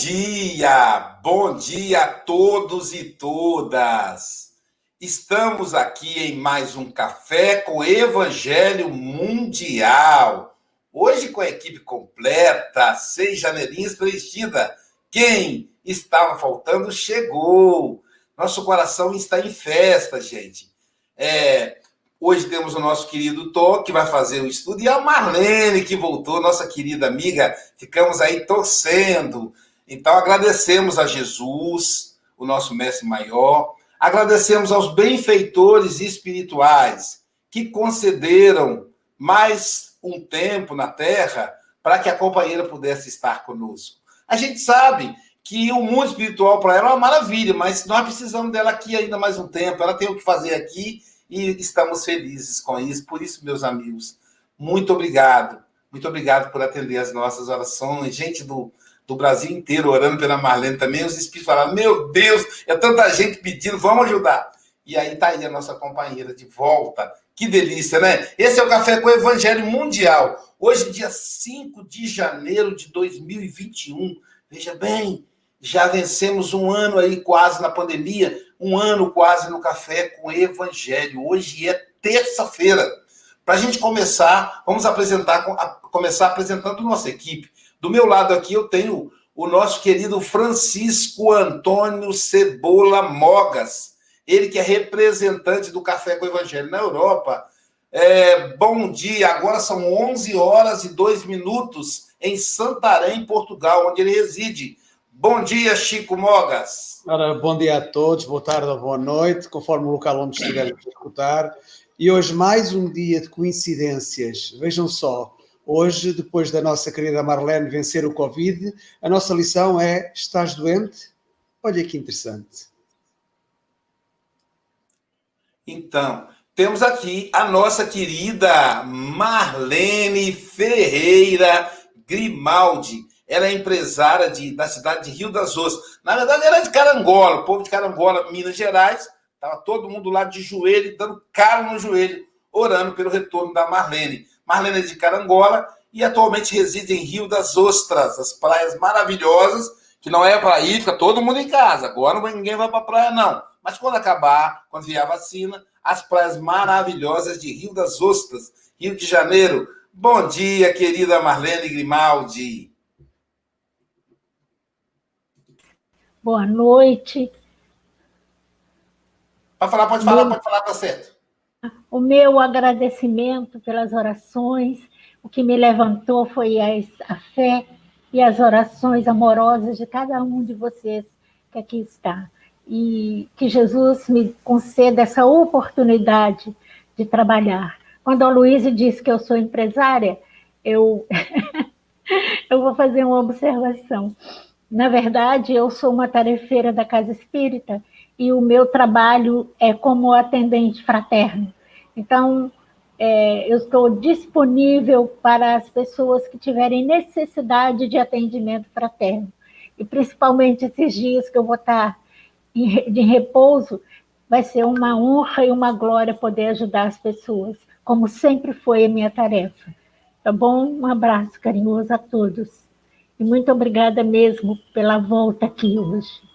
Dia, bom dia a todos e todas. Estamos aqui em mais um café com Evangelho Mundial. Hoje com a equipe completa, seis janelinhas preenchida. Quem estava faltando chegou. Nosso coração está em festa, gente. É, Hoje temos o nosso querido Tó, que vai fazer o estudo, e a Marlene, que voltou, nossa querida amiga. Ficamos aí torcendo. Então, agradecemos a Jesus, o nosso mestre maior. Agradecemos aos benfeitores espirituais que concederam mais um tempo na Terra para que a companheira pudesse estar conosco. A gente sabe que o mundo espiritual para ela é uma maravilha, mas nós precisamos dela aqui ainda mais um tempo. Ela tem o que fazer aqui e estamos felizes com isso. Por isso, meus amigos, muito obrigado. Muito obrigado por atender as nossas orações. Gente do, do Brasil inteiro orando pela Marlene também. Os espíritos falaram: Meu Deus, é tanta gente pedindo, vamos ajudar. E aí está aí a nossa companheira de volta. Que delícia, né? Esse é o Café com o Evangelho Mundial. Hoje, dia 5 de janeiro de 2021. Veja bem, já vencemos um ano aí quase na pandemia um ano quase no Café com Evangelho. Hoje é terça-feira. Para a gente começar, vamos apresentar, começar apresentando nossa equipe. Do meu lado aqui eu tenho o nosso querido Francisco Antônio Cebola Mogas, ele que é representante do Café com Evangelho na Europa. É, bom dia, agora são 11 horas e 2 minutos em Santarém, Portugal, onde ele reside. Bom dia, Chico Mogas. Ora, bom dia a todos, boa tarde ou boa noite, conforme o local onde estiverem a escutar. E hoje mais um dia de coincidências. Vejam só, hoje, depois da nossa querida Marlene vencer o Covid, a nossa lição é: estás doente? Olha que interessante. Então, temos aqui a nossa querida Marlene Ferreira Grimaldi ela é empresária de, da cidade de Rio das Ostras. Na verdade, ela é de Carangola, o povo de Carangola, Minas Gerais. Estava todo mundo lá de joelho, dando calo no joelho, orando pelo retorno da Marlene. Marlene é de Carangola e atualmente reside em Rio das Ostras, as praias maravilhosas, que não é para ir, fica todo mundo em casa. Agora ninguém vai para a praia, não. Mas quando acabar, quando vier a vacina, as praias maravilhosas de Rio das Ostras, Rio de Janeiro. Bom dia, querida Marlene Grimaldi. boa noite. Pode falar, pode falar, pode falar, tá certo. O meu agradecimento pelas orações, o que me levantou foi a, fé e as orações amorosas de cada um de vocês que aqui está. E que Jesus me conceda essa oportunidade de trabalhar. Quando a Luísa disse que eu sou empresária, eu, eu vou fazer uma observação. Na verdade, eu sou uma tarefeira da Casa Espírita e o meu trabalho é como atendente fraterno. Então, é, eu estou disponível para as pessoas que tiverem necessidade de atendimento fraterno. E principalmente esses dias que eu vou estar em, de repouso, vai ser uma honra e uma glória poder ajudar as pessoas, como sempre foi a minha tarefa. Tá bom? Um abraço carinhoso a todos. E muito obrigada mesmo pela volta aqui hoje.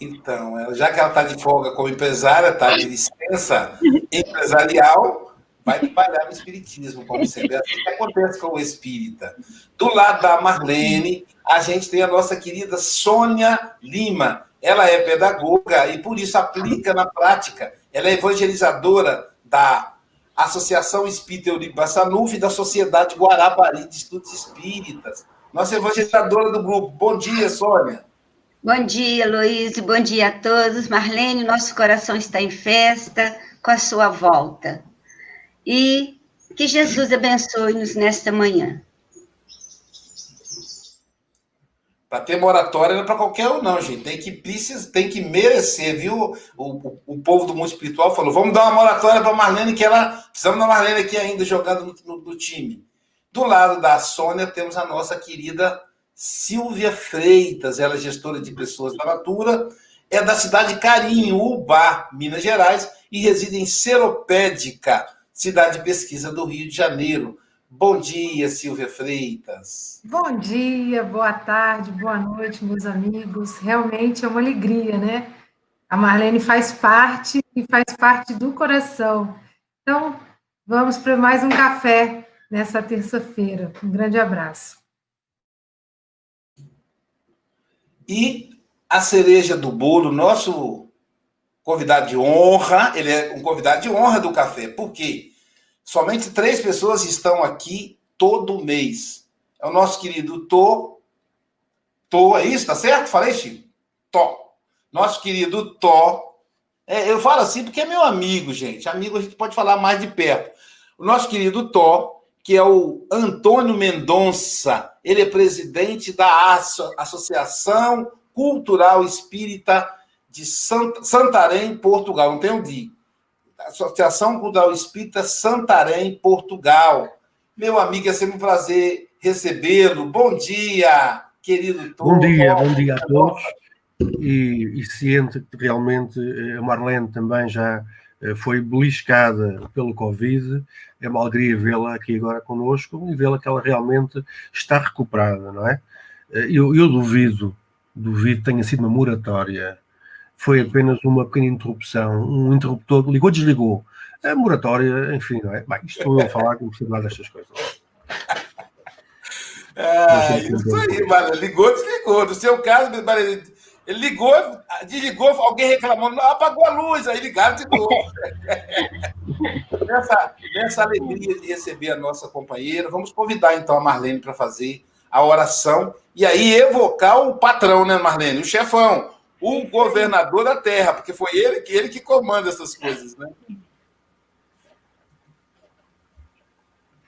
Então, já que ela está de folga como empresária, está de licença empresarial, vai trabalhar no Espiritismo, como sempre. É assim que acontece com o espírita. Do lado da Marlene, a gente tem a nossa querida Sônia Lima. Ela é pedagoga e, por isso, aplica na prática. Ela é evangelizadora da Associação Espírita Eurico Sanuf e da Sociedade Guarapari de Estudos Espíritas. Nossa evangelizadora do grupo. Bom dia, Sônia. Bom dia, Luiz. Bom dia a todos. Marlene, nosso coração está em festa com a sua volta. E que Jesus abençoe-nos nesta manhã. Para ter moratória não é para qualquer um, não, gente. Tem que, precisa, tem que merecer, viu? O, o, o povo do mundo espiritual falou: vamos dar uma moratória para Marlene, que ela. Precisamos da Marlene aqui ainda jogando no, no, no, time. Do lado da Sônia, temos a nossa querida Silvia Freitas, ela é gestora de pessoas da Natura, é da cidade de Carinho, Ubá, Minas Gerais, e reside em Seropédica, cidade de pesquisa do Rio de Janeiro. Bom dia, Silvia Freitas. Bom dia, boa tarde, boa noite, meus amigos. Realmente é uma alegria, né? A Marlene faz parte e faz parte do coração. Então, vamos para mais um café nessa terça-feira. Um grande abraço. E a cereja do bolo, nosso convidado de honra, ele é um convidado de honra do café. Por quê? Somente três pessoas estão aqui todo mês. É o nosso querido Tô. Tô, é isso? Tá certo? Falei, Chico? Tó. Nosso querido Tó. É, eu falo assim porque é meu amigo, gente. Amigo a gente pode falar mais de perto. O nosso querido Tó, que é o Antônio Mendonça. Ele é presidente da Associação Cultural Espírita de Santarém, Portugal. Não tem dia. Associação Cultural Espírita Santarém, Portugal. Meu amigo, é sempre um prazer recebê-lo. Bom dia, querido Tom. Bom dia, bom dia a todos. E, e ciente que realmente eh, a Marlene também já foi beliscada pelo Covid. É uma alegria vê-la aqui agora conosco e vê-la que ela realmente está recuperada, não é? Eh, eu, eu duvido, duvido que tenha sido uma moratória foi apenas uma pequena interrupção, um interruptor ligou, desligou. A moratória, enfim, não é? Bem, isto sou eu a falar não preciso mais destas coisas. É, isso aí, mano. Ligou, desligou. No seu caso, ele ligou, desligou, alguém reclamou, apagou a luz, aí ligaram de novo. nessa, nessa alegria de receber a nossa companheira, vamos convidar então a Marlene para fazer a oração e aí evocar o patrão, né, Marlene? O chefão, o governador da terra, porque foi ele que ele que comanda essas coisas, né?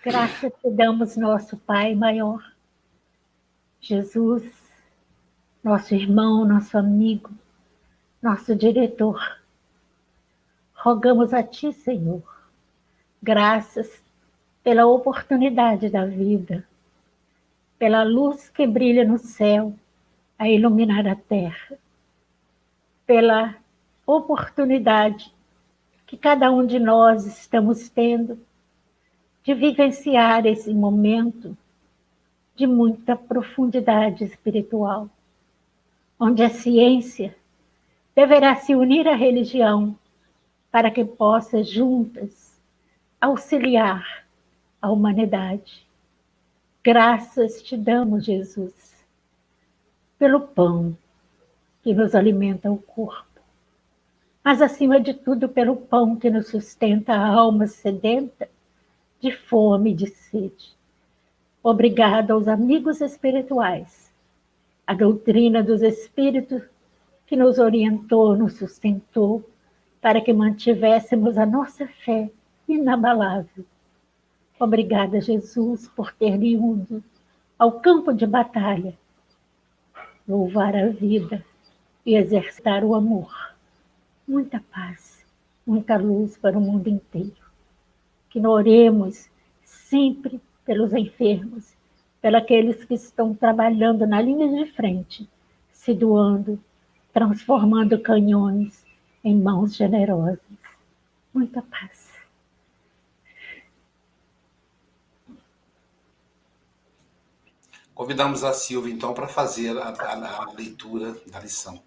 Graças te damos, nosso Pai maior, Jesus, nosso irmão, nosso amigo, nosso diretor. Rogamos a Ti, Senhor, graças pela oportunidade da vida, pela luz que brilha no céu a iluminar a terra pela oportunidade que cada um de nós estamos tendo de vivenciar esse momento de muita profundidade espiritual, onde a ciência deverá se unir à religião para que possa juntas auxiliar a humanidade. Graças te damos, Jesus, pelo pão que nos alimenta o corpo, mas acima de tudo pelo pão que nos sustenta a alma sedenta de fome e de sede. Obrigado aos amigos espirituais, a doutrina dos espíritos que nos orientou, nos sustentou, para que mantivéssemos a nossa fé inabalável. Obrigada, Jesus, por ter ido ao campo de batalha, louvar a vida e exercitar o amor. Muita paz, muita luz para o mundo inteiro. Que oremos sempre pelos enfermos, pelos aqueles que estão trabalhando na linha de frente, se doando, transformando canhões em mãos generosas. Muita paz. Convidamos a Silvia, então, para fazer a, a, a leitura da lição.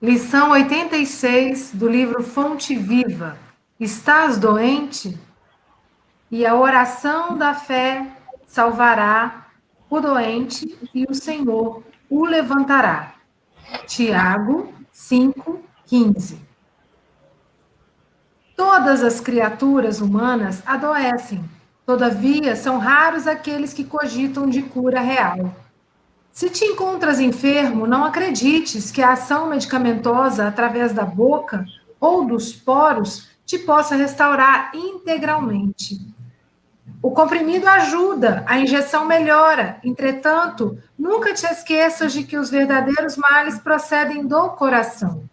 Lição 86 do livro Fonte Viva. Estás doente? E a oração da fé salvará o doente e o Senhor o levantará. Tiago 5:15. Todas as criaturas humanas adoecem. Todavia, são raros aqueles que cogitam de cura real. Se te encontras enfermo, não acredites que a ação medicamentosa através da boca ou dos poros te possa restaurar integralmente. O comprimido ajuda, a injeção melhora. Entretanto, nunca te esqueças de que os verdadeiros males procedem do coração.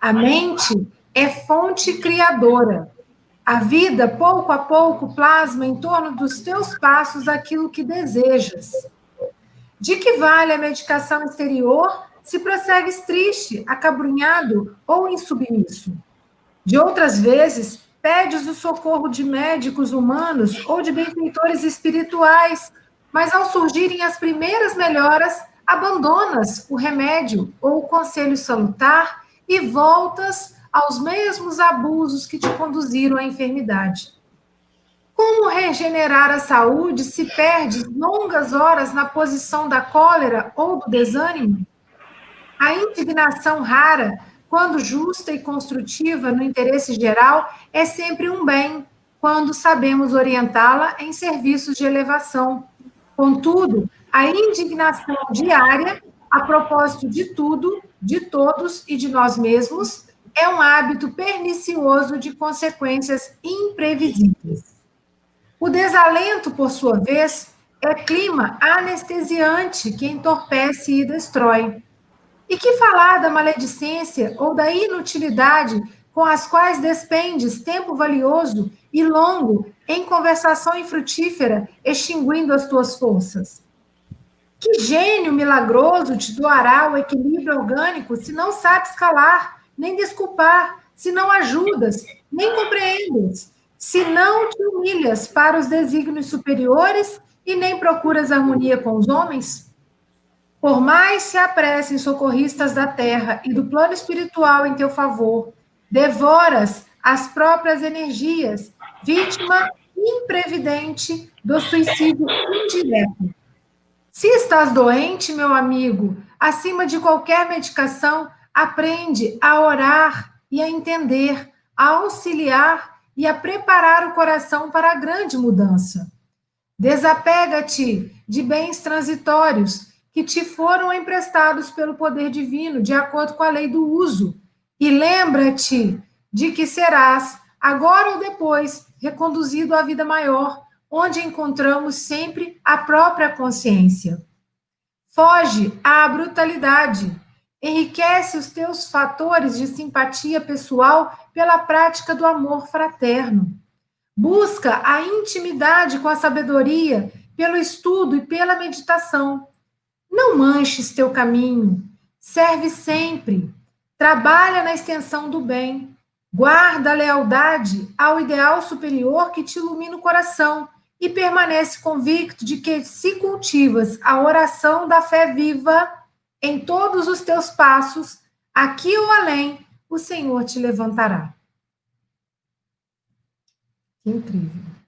A mente é fonte criadora. A vida, pouco a pouco, plasma em torno dos teus passos aquilo que desejas. De que vale a medicação exterior se prossegues triste, acabrunhado ou insubmisso? De outras vezes, pedes o socorro de médicos humanos ou de benfeitores espirituais, mas ao surgirem as primeiras melhoras, abandonas o remédio ou o conselho salutar e voltas aos mesmos abusos que te conduziram à enfermidade. Como regenerar a saúde se perdes longas horas na posição da cólera ou do desânimo? A indignação rara, quando justa e construtiva no interesse geral, é sempre um bem, quando sabemos orientá-la em serviços de elevação. Contudo, a indignação diária, a propósito de tudo, de todos e de nós mesmos, é um hábito pernicioso de consequências imprevisíveis. O desalento, por sua vez, é clima anestesiante que entorpece e destrói. E que falar da maledicência ou da inutilidade com as quais despendes tempo valioso e longo em conversação infrutífera, extinguindo as tuas forças? Que gênio milagroso te doará o equilíbrio orgânico se não sabes calar, nem desculpar, se não ajudas, nem compreendes, se não te humilhas para os desígnios superiores e nem procuras harmonia com os homens? Por mais se apressem socorristas da terra e do plano espiritual em teu favor, devoras as próprias energias, vítima imprevidente do suicídio indireto. Se estás doente, meu amigo, acima de qualquer medicação, aprende a orar e a entender, a auxiliar e a preparar o coração para a grande mudança. Desapega-te de bens transitórios que te foram emprestados pelo poder divino, de acordo com a lei do uso, e lembra-te de que serás, agora ou depois, reconduzido à vida maior, onde encontramos sempre a própria consciência. Foge à brutalidade, enriquece os teus fatores de simpatia pessoal pela prática do amor fraterno. Busca a intimidade com a sabedoria pelo estudo e pela meditação. Não manches teu caminho, serve sempre, trabalha na extensão do bem, guarda a lealdade ao ideal superior que te ilumina o coração e permanece convicto de que, se cultivas a oração da fé viva em todos os teus passos, aqui ou além, o Senhor te levantará. Incrível.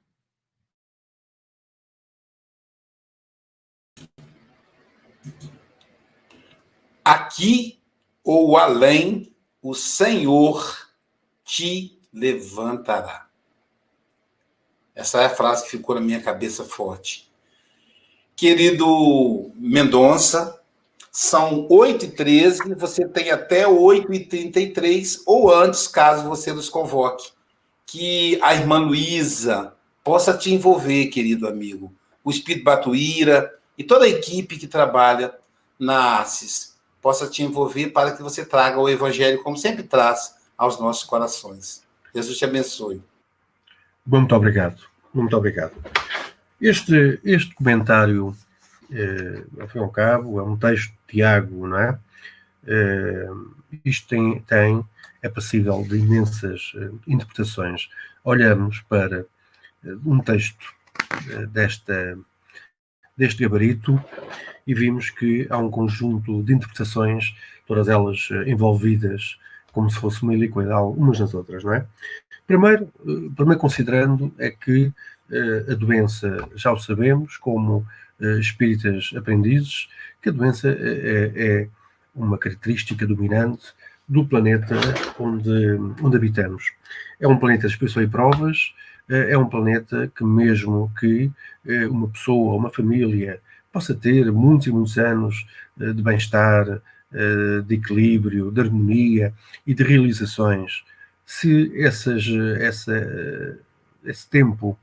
Aqui ou além, o Senhor te levantará. Essa é a frase que ficou na minha cabeça forte. Querido Mendonça, são 8h13, você tem até 8h33, ou antes, caso você nos convoque. Que a irmã Luísa possa te envolver, querido amigo. O Espírito Batuíra e toda a equipe que trabalha na ASIS possa te envolver para que você traga o Evangelho, como sempre traz, aos nossos corações. Jesus te abençoe. Muito obrigado. Muito obrigado. Este, este comentário, eh, ao fim e ao cabo, é um texto de Tiago, não é? Eh, isto tem, tem, é passível de imensas eh, interpretações. Olhamos para eh, um texto eh, desta, deste gabarito e vimos que há um conjunto de interpretações, todas elas eh, envolvidas como se fosse uma iliquidal umas nas outras, não é? Primeiro, eh, primeiro considerando é que uh, a doença, já o sabemos, como uh, espíritas aprendizes, que a doença é, é, uma característica dominante do planeta onde, onde habitamos. É um planeta de expiação e provas, é um planeta que mesmo que uma pessoa, uma família possa ter muitos e muitos anos eh, de bem-estar, eh, de equilíbrio, de harmonia e de realizações, se essas, essa, esse tempo,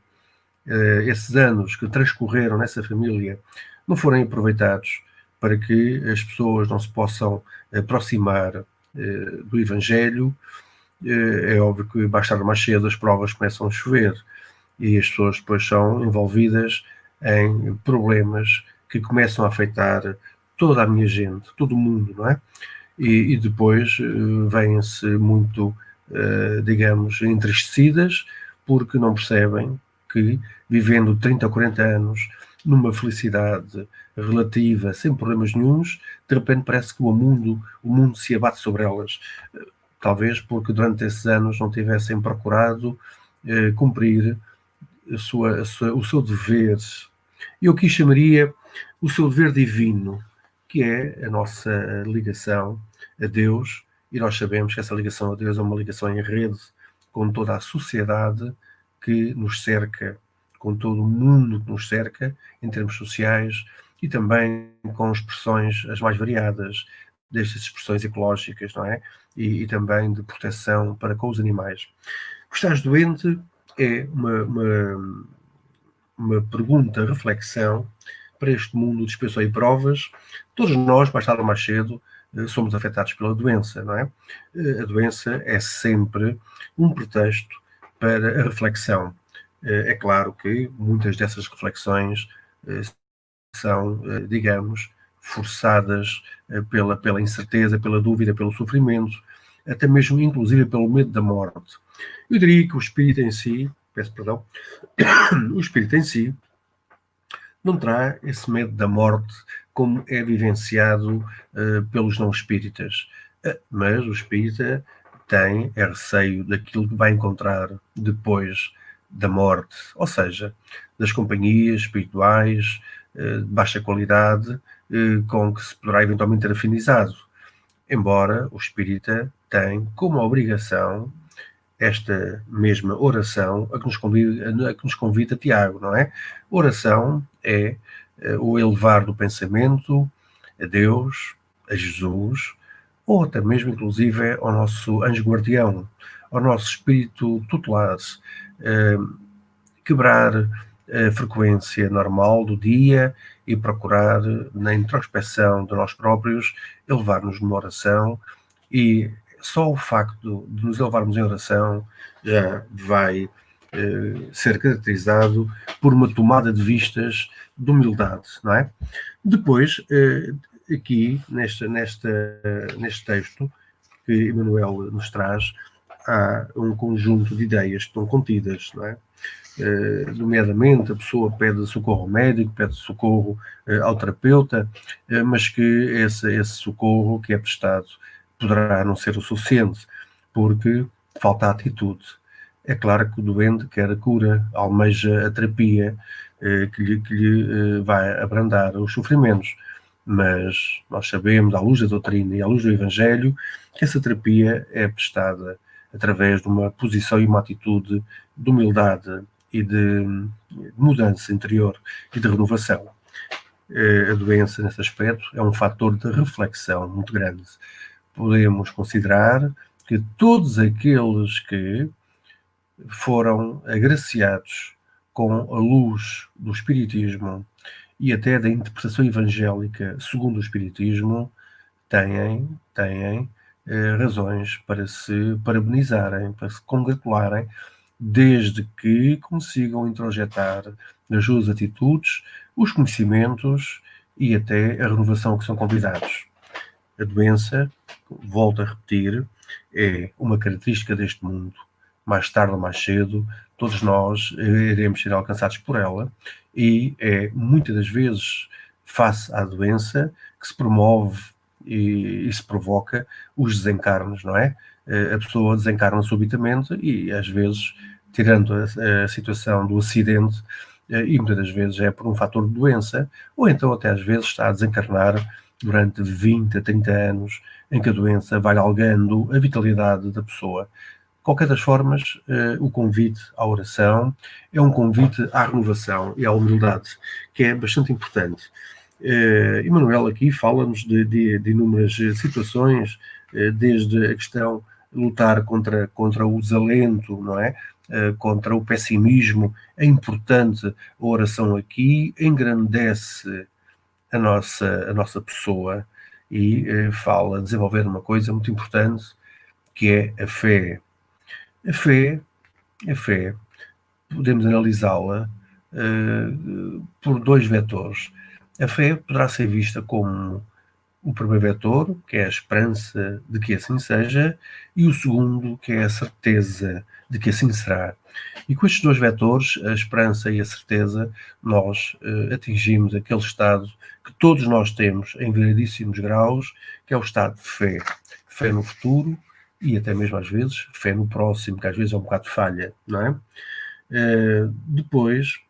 eh, esses anos que transcorreram nessa família não forem aproveitados para que as pessoas não se possam aproximar do Evangelho, é óbvio que mais mais cedo as provas começam a chover e as pessoas depois são envolvidas em problemas que começam a afetar toda a minha gente, todo o mundo, não é? E, e depois uh, vêm-se muito digamos, entristecidas, porque não percebem que, vivendo 30 ou 40 anos numa felicidade relativa, sem problemas nenhums, de repente parece que o mundo, o mundo se abate sobre elas. Talvez porque durante esses anos não tivessem procurado eh, cumprir a sua, a sua, o seu dever. Eu aqui chamaria o seu dever divino, que é a nossa ligação a Deus, e nós sabemos que essa ligação a Deus é uma ligação em rede com toda a sociedade que nos cerca, com todo o mundo que nos cerca, em termos sociais, e também com expressões as mais variadas, destas expressões ecológicas, não é? E, e também de proteção para com os animais. Estás doente é uma, uma, uma pergunta, reflexão para este mundo de expiação e provas. Todos nós, mais tarde ou mais cedo, eh, somos afetados pela doença, não é? Eh, a doença é sempre um pretexto para a reflexão. Eh, é claro que muitas dessas reflexões são, digamos, forçadas pela, pela incerteza, pela dúvida, pelo sofrimento, até mesmo, inclusive, pelo medo da morte. Eu diria que o espírito em si, peço perdão, o espírito em si não terá esse medo da morte como é vivenciado uh, pelos não espíritas. Uh, mas o espírita tem é receio daquilo que vai encontrar depois da morte, ou seja, das companhias espirituais de baixa qualidade com que se poderá eventualmente ter afinizado. Embora o espírita tem como obrigação esta mesma oração a que nos convida, a que nos convida Tiago, não é? Oração é uh, o elevar do pensamento a Deus, a Jesus, ou até mesmo, inclusive, ao nosso anjo guardião, ao nosso espírito tutelar, uh, quebrar a frequência normal do dia e procurar, na introspecção de nós próprios, elevar-nos numa oração e só o facto de nos elevarmos em oração já vai eh, ser caracterizado por uma tomada de vistas de humildade, não é? Depois, eh, aqui, nesta, nesta, neste texto que Emmanuel nos traz, há um conjunto de ideias que estão contidas, não é? Uh, nomeadamente a pessoa pede socorro ao médico, pede socorro uh, ao terapeuta, uh, mas que esse, esse socorro que é prestado poderá não ser o suficiente, porque falta atitude. É claro que o doente quer a cura, almeja a terapia eh, que lhe, que lhe eh, vai abrandar os sofrimentos, mas nós sabemos, à luz da doutrina e à luz do Evangelho, que essa terapia é prestada através de uma posição e uma atitude de humildade e de mudança interior e de renovação. Eh, a doença, nesse aspecto, é um fator de reflexão muito grande podemos considerar que todos aqueles que foram agraciados com a luz do Espiritismo e até da interpretação evangélica segundo o Espiritismo têm, têm eh, razões para se parabenizarem, para se congratularem, desde que consigam introjetar nas suas atitudes os conhecimentos e até a renovação que são convidados. A doença, volto a repetir, é uma característica deste mundo. Mais tarde ou mais cedo, todos nós iremos ser alcançados por ela e é muitas das vezes face à doença que se promove e, e se provoca os desencarnos, não é? A pessoa desencarna subitamente e às vezes, tirando a, a situação do acidente, e muitas das vezes é por um fator de doença, ou então até às vezes está a desencarnar durante 20 a 30 anos, em que a doença vai algando a vitalidade da pessoa. Qualquer das formas, eh, o convite à oração é um convite à renovação e à humildade, que é bastante importante. Eh, Emanuel aqui fala-nos de, de, de, inúmeras situações, eh, desde a questão de lutar contra, contra o desalento, não é? Contra o pessimismo. É importante a oração aqui, engrandece a nossa, a nossa pessoa e eh, fala desenvolver uma coisa muito importante que é a fé. A fé, a fé, podemos analisá-la eh, por dois vetores. A fé poderá ser vista como o primeiro vetor, que é a esperança de que assim seja, e o segundo, que é a certeza de que assim será. E com estes dois vetores, a esperança e a certeza, nós uh, atingimos aquele estado que todos nós temos em variedíssimos graus, que é o estado de fé. Fé no futuro e até mesmo às vezes fé no próximo, que às vezes é um bocado falha, não é? Uh, depois,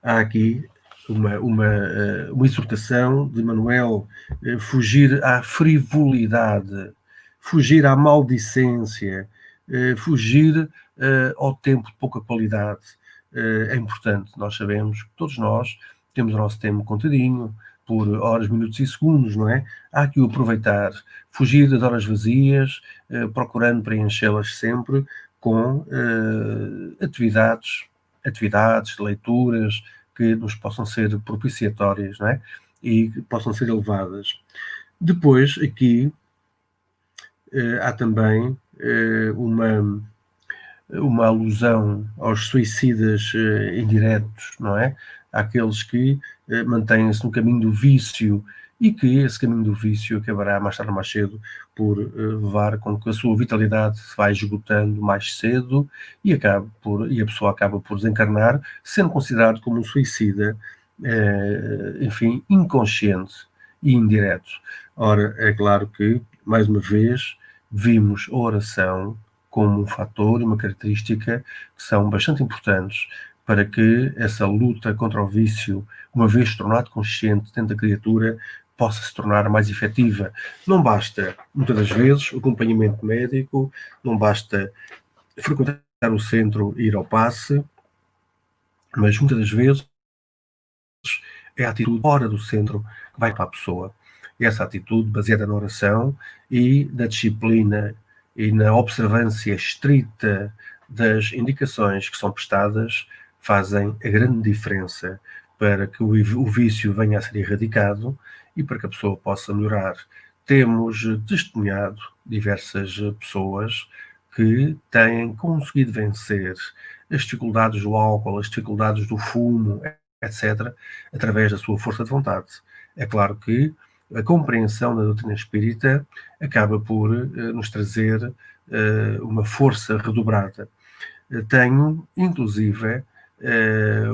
há aqui uma, uma, eh, uma exortação de Manuel eh, fugir à frivolidade, fugir à maldicência, eh, fugir ao tempo de pouca qualidade. É importante, nós sabemos todos nós temos o nosso tempo contadinho, por horas, minutos e segundos, não é? Há que o aproveitar, fugir das horas vazias, procurando preenchê-las sempre com atividades, atividades, leituras, que nos possam ser propiciatórias não é? e que possam ser elevadas. Depois, aqui, eh, há também eh, uma, uma alusão aos suicidas eh, indiretos, não é? Àqueles que eh, mantêm-se no caminho do vício e que esse caminho do vício acabará mais tarde ou mais cedo por levar com que a sua vitalidade se vá esgotando mais cedo e, acaba por, e a pessoa acaba por desencarnar, sendo considerado como um suicida, enfim, inconsciente e indireto. Ora, é claro que, mais uma vez, vimos a oração como um fator e uma característica que são bastante importantes para que essa luta contra o vício, uma vez tornado consciente dentro da criatura, possa se tornar mais efetiva. Não basta, muitas das vezes, o acompanhamento médico, não basta frequentar o centro e ir ao passe, mas muitas das vezes é a atitude fora do centro que vai para a pessoa. Essa atitude baseada na oração e na disciplina e na observância estrita das indicações que são prestadas fazem a grande diferença para que o vício venha a ser erradicado e para que a pessoa possa melhorar. Temos testemunhado diversas pessoas que têm conseguido vencer as dificuldades do álcool, as dificuldades do fumo, etc., através da sua força de vontade. É claro que a compreensão da doutrina espírita acaba por uh, nos trazer uh, uma força redobrada. tenho, inclusive,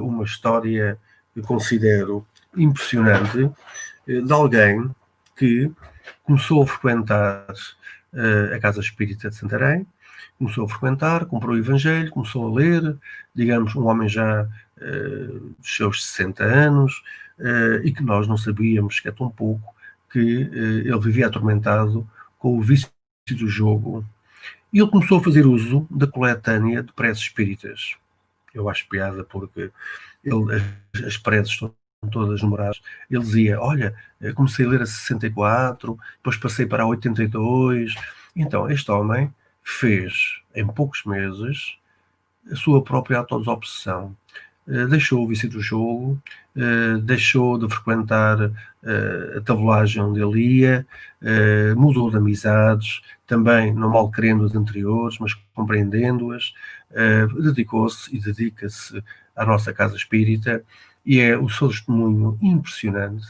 uma história que considero impressionante eh, de alguém que começou a frequentar a Casa Espírita de Santarém, começou a frequentar, comprou o Evangelho, começou a ler, digamos, um homem já uh, dos seus 60 anos, uh, e que nós não sabíamos, que é tão pouco, que ele vivia atormentado com o vício do jogo. E ele começou a fazer uso da coletânea de preces espíritas. Eu acho piada porque ele, as, as preces todas numeradas. Ele dizia: Olha, comecei a ler a 64, depois passei para a 82. Então, este homem fez, em poucos meses, a sua própria autodesobsessão. Uh, deixou o vício do jogo, uh, deixou de frequentar uh, a tabulagem onde ele ia, mudou de amizades, também não mal querendo as anteriores, mas compreendendo-as, dedicou-se e dedica-se à nossa casa espírita e é o seu testemunho impressionante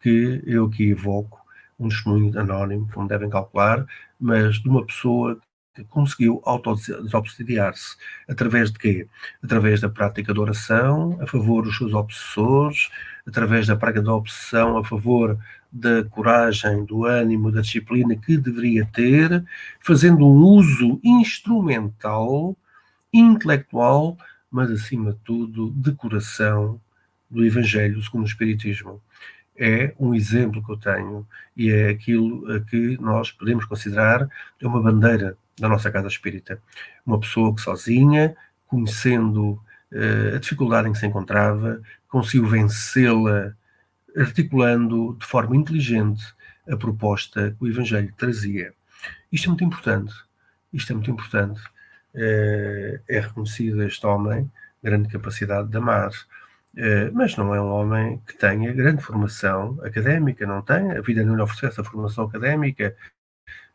que eu aqui evoco, um testemunho anónimo, como devem calcular, mas de uma pessoa conseguiu autodesobsidiar-se. Através de quê? Através da prática de oração a favor dos seus obsessores, através da prática da obsessão a favor da coragem, do ânimo, da disciplina que deveria ter, fazendo um uso instrumental, intelectual, mas acima de tudo de coração do Evangelho segundo o Espiritismo. É um exemplo que eu tenho e é aquilo que nós podemos considerar uma bandeira da nossa casa espírita. Uma pessoa que sozinha, conhecendo uh, a dificuldade em que se encontrava, conseguiu vencê-la articulando de forma inteligente a proposta que o Evangelho trazia. Isto é muito importante. Isto é muito importante. Uh, é reconhecido este homem grande capacidade de amar. Eh, mas não é um homem que tenha grande formação académica, não tem, a vida não lhe oferece essa formação académica,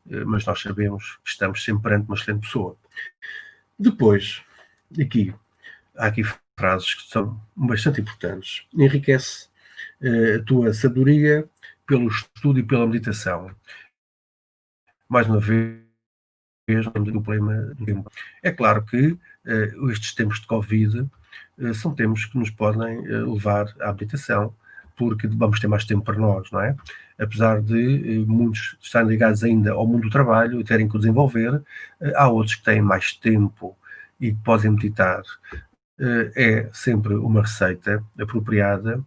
eh, mas nós sabemos que estamos sempre perante uma excelente pessoa. Depois, aqui, há aqui frases que são bastante importantes. Enriquece a tua sabedoria pelo estudo e pela meditação. Mais uma vez, o problema do tempo. É claro que estes tempos de Covid são tempos que nos podem uh, levar à meditação, porque vamos ter mais tempo para nós, não é? Apesar de muitos estarem ligados ainda ao mundo do trabalho e terem que o desenvolver, há outros que têm mais tempo e que podem meditar. É sempre uma receita apropriada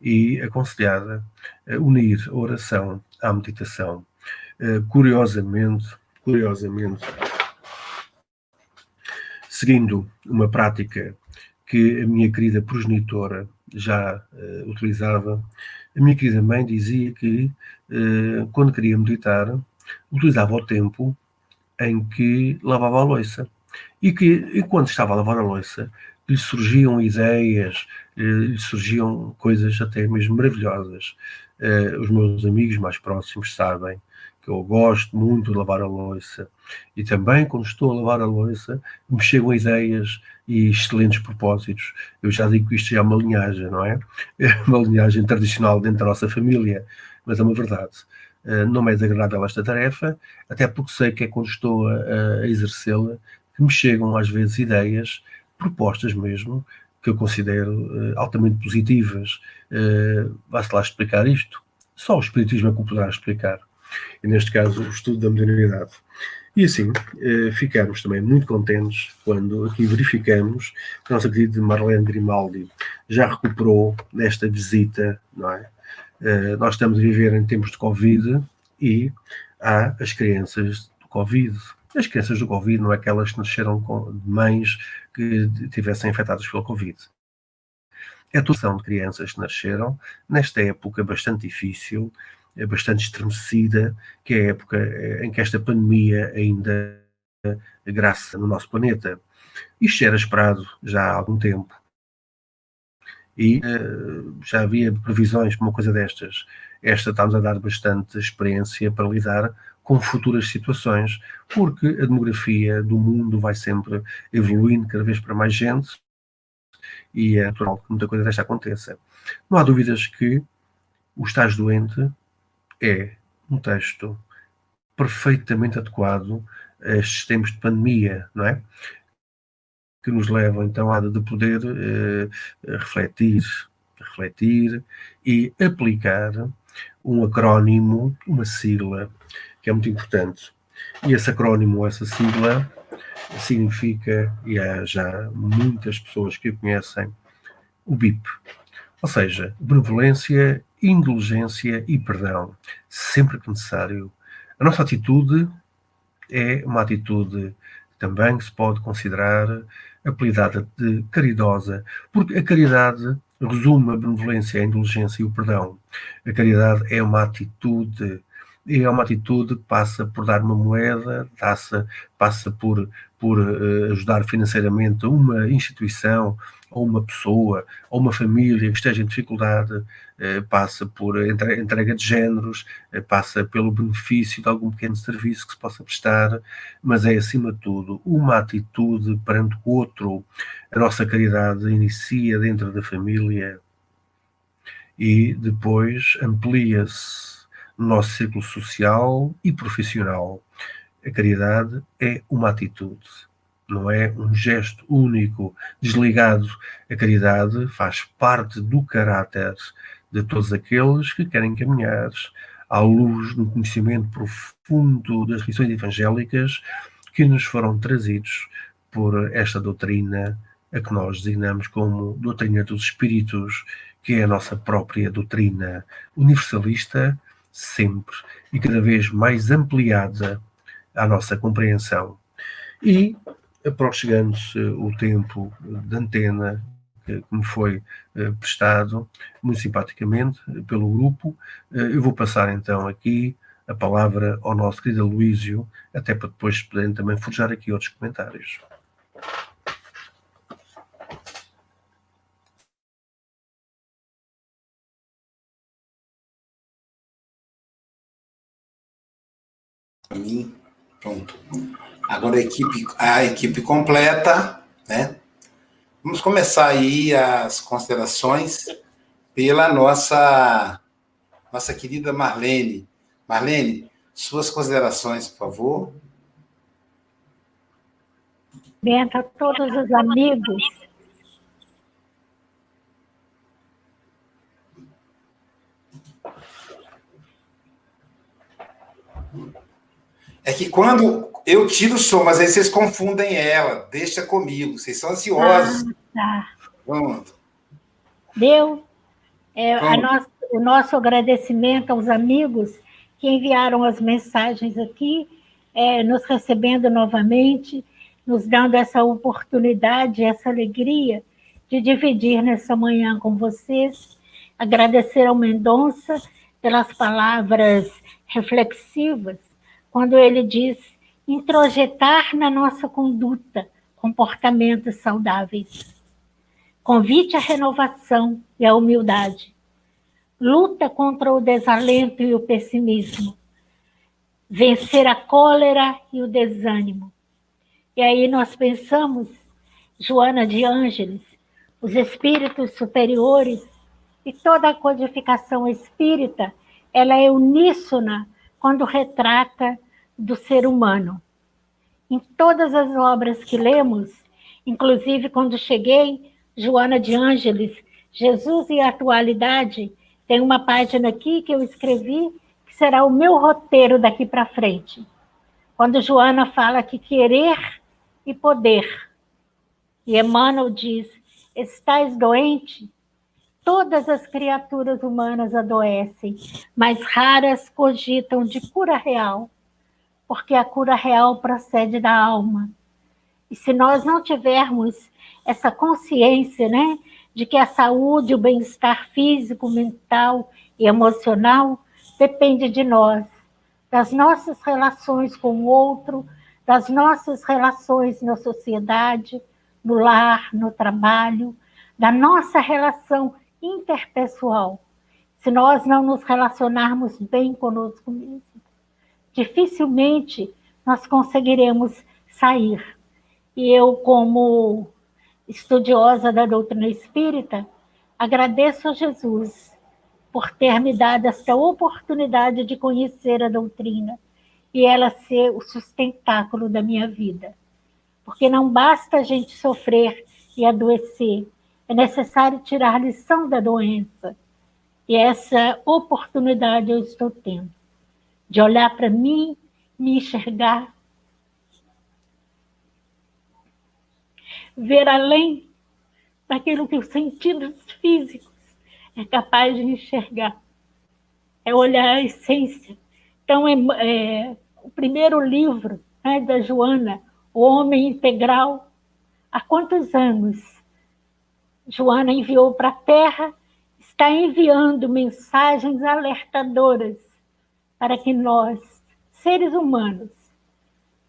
e aconselhada unir a oração à meditação. Curiosamente, curiosamente, seguindo uma prática que a minha querida progenitora já uh, utilizava, a minha querida mãe dizia que uh, quando queria meditar, utilizava o tempo em que lavava a louça. E que, enquanto estava a lavar a louça, lhe surgiam ideias, eh, lhe surgiam coisas até mesmo maravilhosas. os meus amigos mais próximos sabem que eu gosto muito de lavar a louça. E também, quando estou a lavar a louça, me chegam ideias e excelentes propósitos. Eu já digo que isto já é uma linhagem, não é? É uma linhagem tradicional dentro da nossa família, mas é uma verdade. Eh, não me é desagradável esta tarefa, até porque sei que é quando estou a, a exercê-la que me chegam às vezes ideias, propostas mesmo, que eu considero uh, altamente positivas. Uh, Vá-se lá explicar isto. Só o Espiritismo é que o poderá explicar e neste caso o estudo da modernidade. E assim, eh, ficamos também muito contentes quando aqui verificamos que a nossa querida Marlene Grimaldi já recuperou nesta visita, não é? Eh, nós estamos a viver em tempos de Covid e há as crianças do Covid. As crianças do Covid não é aquelas que nasceram com mães que tivessem infectadas pelo Covid. É a de crianças que nasceram nesta época bastante difícil, bastante estremecida, que é a época eh, em que esta pandemia ainda graça no nosso planeta. Isto era esperado já há algum tempo. E uh, já havia previsões para uma coisa destas. Esta está-nos a dar bastante experiência para lidar com futuras situações, porque a demografia do mundo vai sempre evoluindo cada vez para mais gente e é natural que muita coisa desta aconteça. Não há dúvidas que o estás doente é um texto perfeitamente adequado a estes tempos de pandemia, não é? Que nos leva então a de poder eh, refletir, refletir e aplicar um acrónimo, uma sigla, que é muito importante. E esse acrónimo, essa sigla, significa, e há já muitas pessoas que conhecem, o BIP. Ou seja, benevolência indulgência e perdão, sempre que necessário. A nossa atitude é uma atitude também que se pode considerar apelidada de caridosa, porque a caridade resume a benevolência, a indulgência e o perdão. A caridade é uma atitude, é uma atitude que passa por dar uma moeda, passa, passa por, por uh, ajudar financeiramente uma instituição, ou uma pessoa, ou uma família que esteja em dificuldade, eh, passa por entrega de géneros, eh, passa pelo benefício de algum pequeno serviço que se possa prestar, mas é, acima de tudo, uma atitude perante o outro. A nossa caridade inicia dentro da família e depois amplia-se no nosso círculo social e profissional. A caridade é uma atitude não é um gesto único, desligado. A caridade faz parte do caráter de todos aqueles que querem caminhar à luz do conhecimento profundo das lições evangélicas que nos foram trazidos por esta doutrina a que nós designamos como doutrina dos espíritos, que é a nossa própria doutrina universalista, sempre e cada vez mais ampliada à nossa compreensão. E aproximando-se o tempo de antena que me foi eh, prestado, muito simpaticamente, pelo grupo, eh, eu vou passar então aqui a palavra ao nosso querido Luísio, até para depois poderem também forjar aqui outros comentários. Pronto. Agora a equipe, a equipe completa, né? Vamos começar aí as considerações pela nossa nossa querida Marlene. Marlene, suas considerações, por favor. Bento, a todos os amigos. É que quando eu tiro o som, mas aí vocês confundem ela, deixa comigo, vocês são ansiosos. Ah, tá. Pronto. Deu? É, Vamos. nosso, o nosso agradecimento aos amigos que enviaram as mensagens aqui, é, nos recebendo novamente, nos dando essa oportunidade, essa alegria de dividir nessa manhã com vocês. Agradecer ao Mendonça pelas palavras reflexivas, quando ele diz introjetar na nossa conduta comportamentos saudáveis. Convite à renovação e à humildade. Luta contra o desalento e o pessimismo. Vencer a cólera e o desânimo. E aí nós pensamos, Joana de Ângeles, os espíritos superiores e toda a codificação espírita, ela é uníssona quando retrata do ser humano. Em todas as obras que lemos, inclusive quando cheguei, Joana de Ângeles, Jesus e a Atualidade, tem uma página aqui que eu escrevi que será o meu roteiro daqui para frente. Quando Joana fala que querer e poder. E Emmanuel diz: Estás doente? Todas as criaturas humanas adoecem, mas raras cogitam de cura real, porque a cura real procede da alma. E se nós não tivermos essa consciência, né, de que a saúde, o bem-estar físico, mental e emocional depende de nós, das nossas relações com o outro, das nossas relações na sociedade, no lar, no trabalho, da nossa relação interpessoal. Se nós não nos relacionarmos bem conosco mesmo, dificilmente nós conseguiremos sair. E eu, como estudiosa da doutrina espírita, agradeço a Jesus por ter me dado esta oportunidade de conhecer a doutrina e ela ser o sustentáculo da minha vida. Porque não basta a gente sofrer e adoecer, é necessário tirar lição da doença. E essa oportunidade eu estou tendo de olhar para mim, me enxergar, ver além daquilo que os sentidos físicos é capaz de enxergar. É olhar a essência. Então, é, é o primeiro livro né, da Joana, O Homem Integral, há quantos anos Joana enviou para a Terra, está enviando mensagens alertadoras para que nós, seres humanos,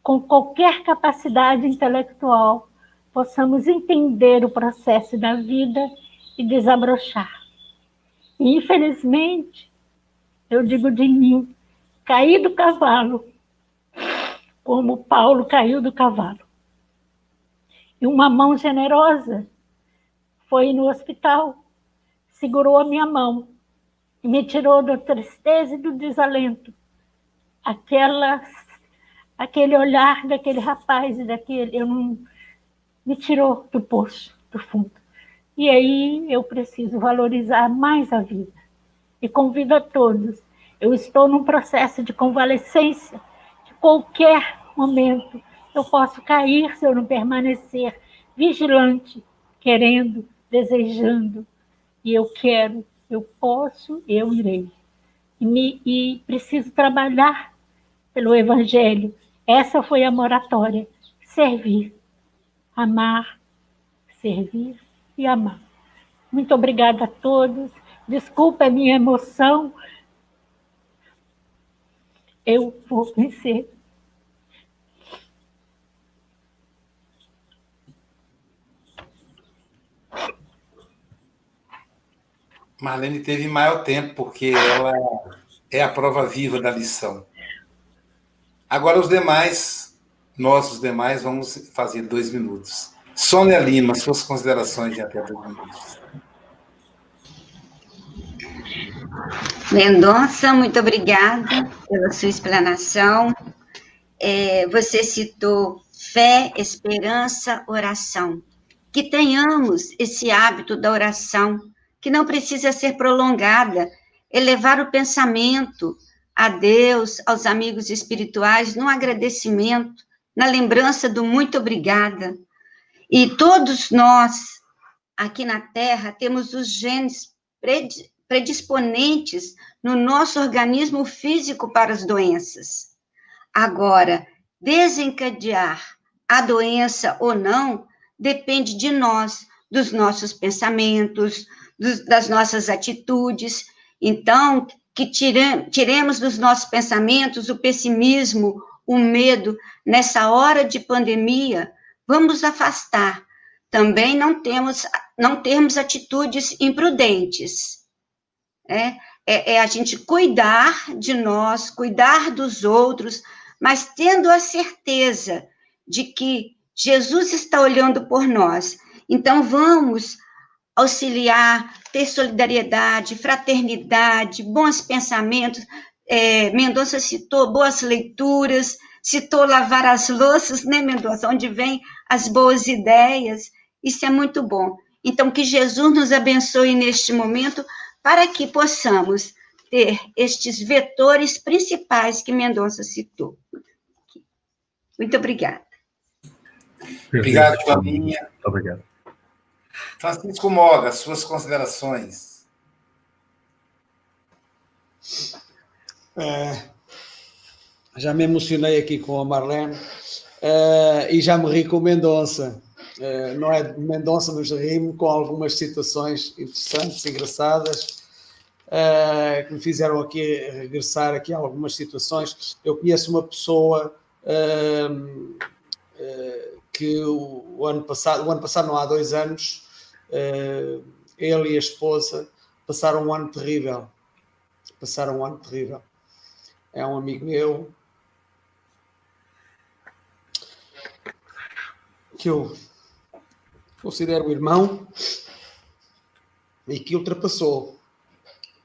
com qualquer capacidade intelectual, possamos entender o processo da vida e desabrochar. E, infelizmente, eu digo de mim, caí do cavalo, como Paulo caiu do cavalo. E uma mão generosa foi no hospital, segurou a minha mão me tirou da tristeza e do desalento. Aquela, aquele olhar daquele rapaz e daquele, eu não, me tirou do poço, do fundo. E aí eu preciso valorizar mais a vida. E convido a todos. Eu estou num processo de convalescência. De qualquer momento eu posso cair se eu não permanecer vigilante, querendo desejando, e eu quero, eu posso, eu irei. E, e preciso trabalhar pelo Evangelho. Essa foi a moratória. Servir, amar, servir e amar. Muito obrigada a todos. Desculpa a minha emoção. Eu vou vencer. Marlene teve maior tempo, porque ela é a prova viva da lição. Agora, os demais, nós, os demais, vamos fazer dois minutos. Sônia Lima, suas considerações de até dois minutos. Mendonça, muito obrigada pela sua explanação. É, você citou fé, esperança, oração. Que tenhamos esse hábito da oração, que não precisa ser prolongada, elevar o pensamento a Deus, aos amigos espirituais, no agradecimento, na lembrança do muito obrigada. E todos nós, aqui na Terra, temos os genes predisponentes no nosso organismo físico para as doenças. Agora, desencadear a doença ou não depende de nós, dos nossos pensamentos, das nossas atitudes. Então, que tire, tiremos dos nossos pensamentos o pessimismo, o medo, nessa hora de pandemia, vamos afastar. Também não temos, não termos atitudes imprudentes. É, é, é a gente cuidar de nós, cuidar dos outros, mas tendo a certeza de que Jesus está olhando por nós. Então, vamos auxiliar, ter solidariedade, fraternidade, bons pensamentos. É, Mendonça citou boas leituras, citou lavar as louças, né, Mendonça? Onde vem as boas ideias. Isso é muito bom. Então, que Jesus nos abençoe neste momento para que possamos ter estes vetores principais que Mendonça citou. Muito obrigada. Obrigado, Flavinha. Muito obrigado. Francisco Moga, suas considerações. É, já me emocionei aqui com a Marlene é, e já me ri com Mendonça. É, não é de Mendonça, mas ri-me com algumas situações interessantes, engraçadas, é, que me fizeram aqui regressar aqui a algumas situações. Eu conheço uma pessoa é, é, que o, o, ano passado, o ano passado não há dois anos, ele e a esposa passaram um ano terrível. Passaram um ano terrível. É um amigo meu que eu considero irmão e que ultrapassou.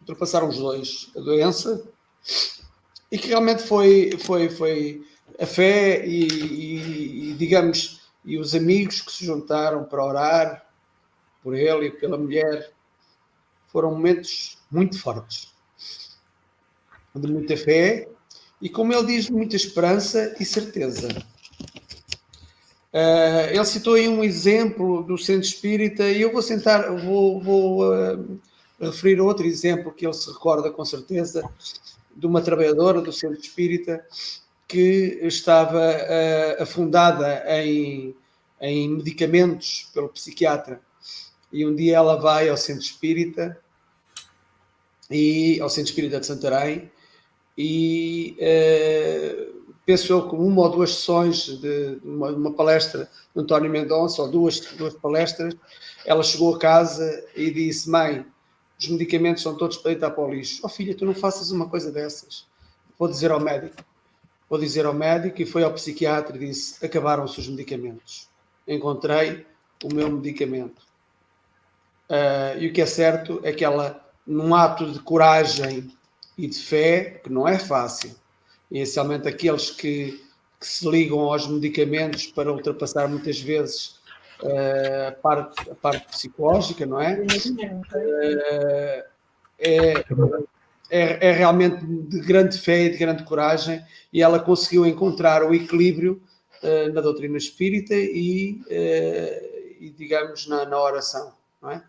Ultrapassaram os dois a doença e que realmente foi, foi, foi a fé e, e, e digamos e os amigos que se juntaram para orar por ele e pela mulher foram momentos muito fortes, de muita fé e, como ele diz, muita esperança e certeza. Uh, ele citou aí um exemplo do centro espírita e eu vou sentar, vou, vou uh, referir outro exemplo que ele se recorda com certeza de uma trabalhadora do centro espírita que estava uh, afundada em em medicamentos pelo psiquiatra. E um dia ela vai ao centro espírita, e ao centro espírita de Santarém, e uh, penso eu com uma ou duas sessões de uma, uma palestra de António Mendonça, ou duas, duas palestras, ela chegou a casa e disse: Mãe, os medicamentos são todos para deitar para o lixo. Oh filha, tu não faças uma coisa dessas. Vou dizer ao médico. Vou dizer ao médico e foi ao psiquiatra e disse: acabaram-se os medicamentos encontrei o meu medicamento. Uh, e o que é certo é que ela, num ato de coragem e de fé, que não é fácil, inicialmente aqueles que, que se ligam aos medicamentos para ultrapassar muitas vezes uh, a, parte, a parte psicológica, não é? Uh, é, é, é realmente de grande fé e de grande coragem, e ela conseguiu encontrar o equilíbrio na doutrina espírita e, e digamos, na, na, oração, não é?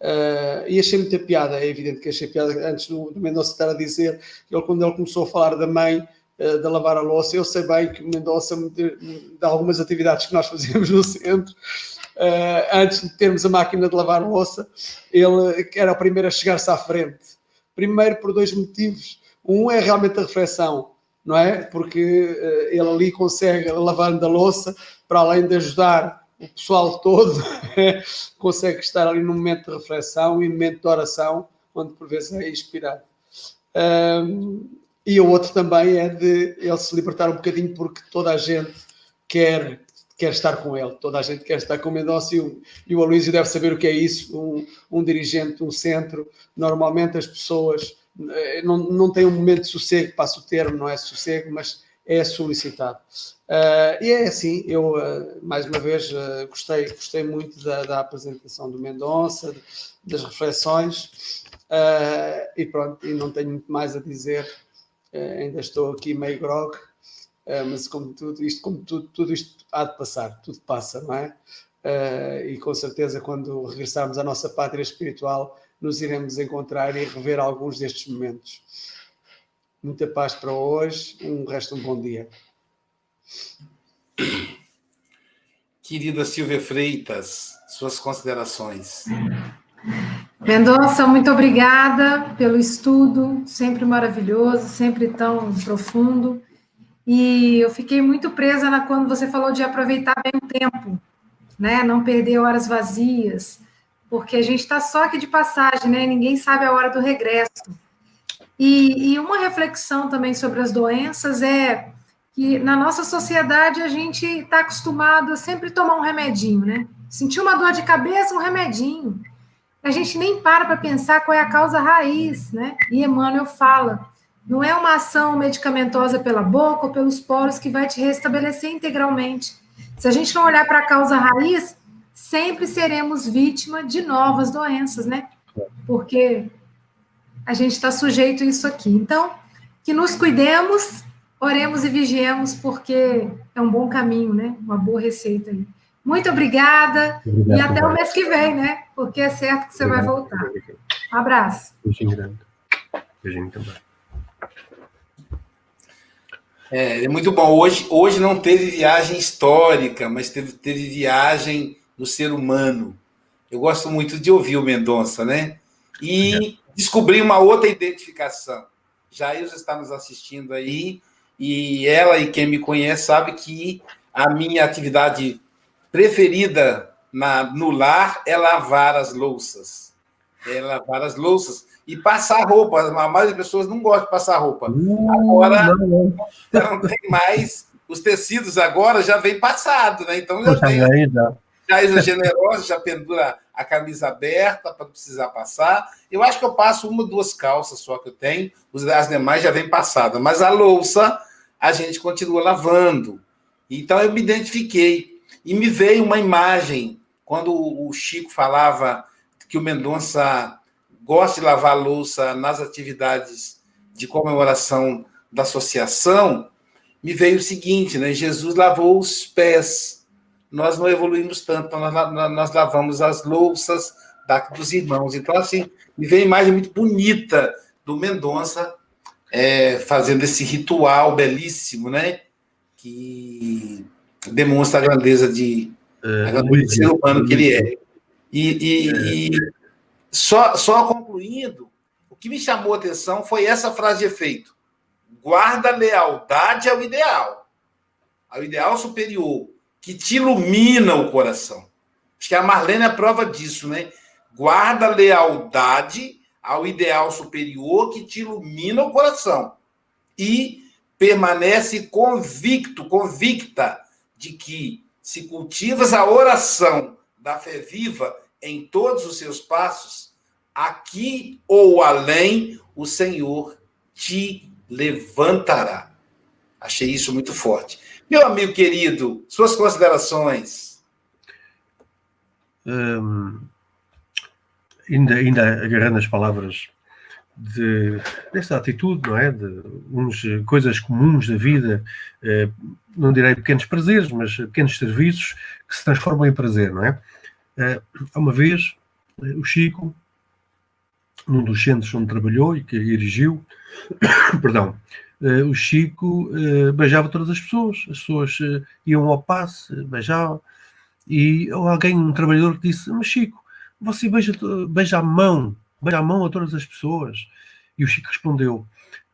Uh, e achei muita piada, é evidente que achei piada antes do, do Mendonça estar a dizer, ele quando ele começou a falar da mãe, uh, de lavar a louça, eu sei bem que o Mendonça, de, de algumas atividades que nós fazíamos no centro, uh, antes de termos a máquina de lavar a louça, ele era o primeiro a chegar-se à frente. Primeiro por dois motivos. Um é realmente a reflexão, não é? Porque ele ali consegue, lavando a louça, para além de ajudar o pessoal todo, consegue estar ali num momento de reflexão e num momento de oração, onde por vezes é inspirado. Um, e o outro também é de ele se libertar um bocadinho, porque toda a gente quer, quer estar com ele, toda a gente quer estar com o Mendonça e o, e o deve saber o que é isso, um, um dirigente, um centro. Normalmente as pessoas não, não tem um momento de sossego, passo o termo, não é sossego, mas é solicitado. Uh, e é assim, eu, uh, mais uma vez, uh, gostei, gostei muito da, da apresentação do Mendonça, das reflexões, e pronto, e não tenho muito mais a dizer, ainda estou aqui meio grog, mas como tudo isto, como tudo, tudo isto há de passar, tudo passa, não é? e com certeza quando regressarmos à nossa pátria espiritual, nos iremos encontrar e rever alguns destes momentos. Muita paz para hoje, um resto de um bom dia. Querida Silvia Freitas, suas considerações. Mendonça, muito obrigada pelo estudo, sempre maravilhoso, sempre tão profundo. E eu fiquei muito presa na quando você falou de aproveitar bem o tempo, né? Não perder horas vazias, porque a gente está só aqui de passagem, né? Ninguém sabe a hora do regresso. E, e uma reflexão também sobre as doenças é que na nossa sociedade a gente está acostumado a sempre tomar um remedinho, né? Sentir uma dor de cabeça, um remedinho. A gente nem para para pensar qual é a causa raiz, né? E Emmanuel fala, não é uma ação medicamentosa pela boca ou pelos poros que vai te restabelecer integralmente. Se a gente não olhar para a causa raiz, sempre seremos vítima de novas doenças, né? Porque a gente está sujeito a isso aqui. Então, que nos cuidemos oremos e vigiemos, porque é um bom caminho, né? Uma boa receita aí. Muito obrigada Obrigado, e até o mês que vem, né? Porque é certo que você Obrigado. vai voltar. Um abraço. Beijinho grande. Beijinho também. É, é muito bom. Hoje, hoje não teve viagem histórica, mas teve, teve viagem no ser humano. Eu gosto muito de ouvir o Mendonça, né? E descobri uma outra identificação. Jair está nos assistindo aí e ela e quem me conhece sabe que a minha atividade preferida na, no lar é lavar as louças. É lavar as louças e passar roupa. A maioria das pessoas não gosta de passar roupa. Agora não, não. não, tem mais. Os tecidos agora já vem passado, né? Então já vem. Já, já é generosa, já pendura a camisa aberta para precisar passar. Eu acho que eu passo uma, duas calças só que eu tenho, as demais já vem passada, mas a louça a gente continua lavando. Então eu me identifiquei e me veio uma imagem quando o Chico falava que o Mendonça gosta de lavar louça nas atividades de comemoração da associação, me veio o seguinte, né? Jesus lavou os pés nós não evoluímos tanto, então nós, nós lavamos as louças da, dos irmãos. Então, assim, me veio uma imagem muito bonita do Mendonça é, fazendo esse ritual belíssimo, né? Que demonstra a grandeza de é, a grandeza ser humano que ele é. E, e, é. e, só, só concluindo, o que me chamou a atenção foi essa frase de efeito: guarda lealdade ao ideal, ao ideal superior que te ilumina o coração. Acho que a Marlene é a prova disso, né? Guarda lealdade ao ideal superior que te ilumina o coração. E permanece convicto, convicta de que se cultivas a oração da fé viva em todos os seus passos, aqui ou além, o Senhor te levantará. Achei isso muito forte. Meu amigo querido, suas considerações. Hum, ainda, ainda agarrando as palavras de, desta atitude, não é? De uns, coisas comuns da vida, eh, não direi pequenos prazeres, mas pequenos serviços que se transformam em prazer, não é? Eh, uma vez, eh, o Chico, num dos centros onde trabalhou e que erigiu, perdão, uh, o Chico uh, beijava todas as pessoas, as pessoas uh, iam ao passe, beijavam, e alguém, um trabalhador, disse: Mas Chico, você beija, beija a mão, beija a mão a todas as pessoas. E o Chico respondeu: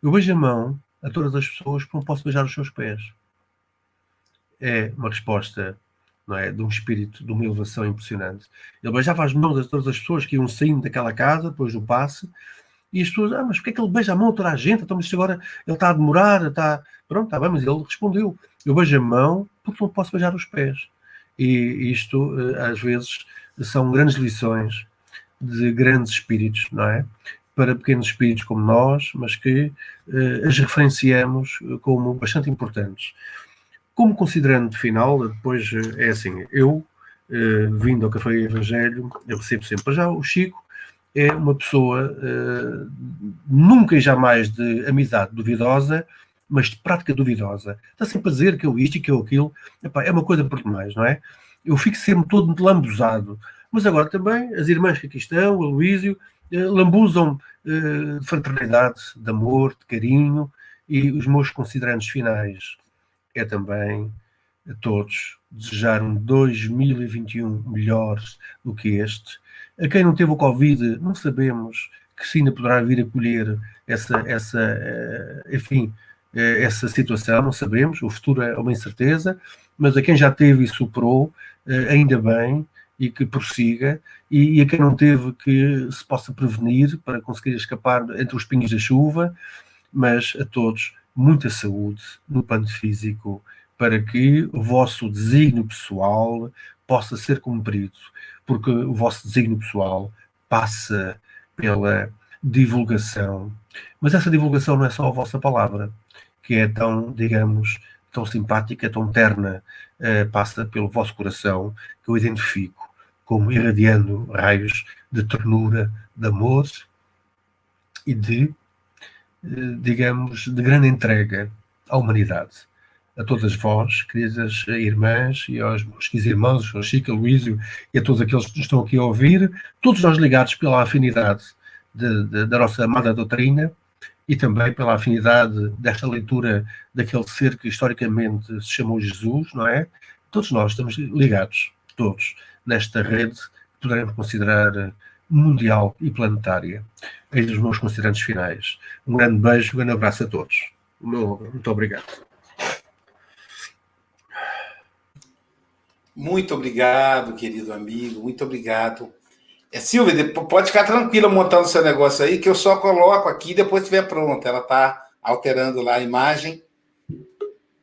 Eu beijo a mão a todas as pessoas porque não posso beijar os seus pés. É uma resposta não é, de um espírito, de uma elevação impressionante. Ele beijava as mãos a todas as pessoas que iam saindo daquela casa, depois do passe, e as pessoas, ah, mas porquê é que ele beija a mão a toda a gente? Então, mas agora ele está a demorar, está. Pronto, está bem, mas ele respondeu: eu beijo a mão porque não posso beijar os pés. E isto, eh, às vezes, são grandes lições de grandes espíritos, não é? para pequenos espíritos como nós, mas que uh, as referenciamos como bastante importantes. Como considerando final, depois é assim, eu, uh, vindo ao Café Evangelho, eu recebo sempre já o Chico, é uma pessoa uh, nunca e jamais de amizade duvidosa, mas de prática duvidosa. Está sempre a dizer que eu isto e que eu aquilo. Epá, é uma coisa por demais, não é? Eu fico sempre todo lambuzado. Mas agora também, as irmãs que aqui estão, o Luísio, eh, lambuzam eh, de fraternidade, de amor, de carinho, e os meus considerantes finais é também a todos desejar um 2021 melhor do que este. A quem não teve o Covid, não sabemos que ainda poderá vir a colher essa, essa eh, enfim, essa situação, não sabemos, o futuro é uma incerteza, mas a quem já teve e superou, ainda bem, e que prossiga, e, e a quem não teve que se possa prevenir para conseguir escapar entre os pingos da chuva, mas a todos muita saúde no plano físico para que o vosso desígnio pessoal possa ser cumprido, porque o vosso desígnio pessoal passa pela divulgação. Mas essa divulgação não é só a vossa palavra, que é tão, digamos, tão simpática, tão terna, uh, passa pelo vosso coração, que eu identifico como irradiando raios de ternura, de amor e de, eh, digamos, de grande entrega à humanidade. A todas vós, queridas irmãs, e aos meus queridos irmãos, ao Chico, ao Luísio, e a todos aqueles que estão aqui a ouvir, todos nós ligados pela afinidade de, de, da nossa amada doutrina e também pela afinidade desta leitura daquele ser que historicamente se chamou Jesus, não é? Todos nós estamos ligados, todos nesta rede que poderemos considerar mundial e planetária. Eis os meus considerantes finais. Um grande beijo, um grande abraço a todos. Muito obrigado. Muito obrigado, querido amigo, muito obrigado. É, Silvia, pode ficar tranquila montando seu negócio aí, que eu só coloco aqui depois estiver pronto. Ela está alterando lá a imagem.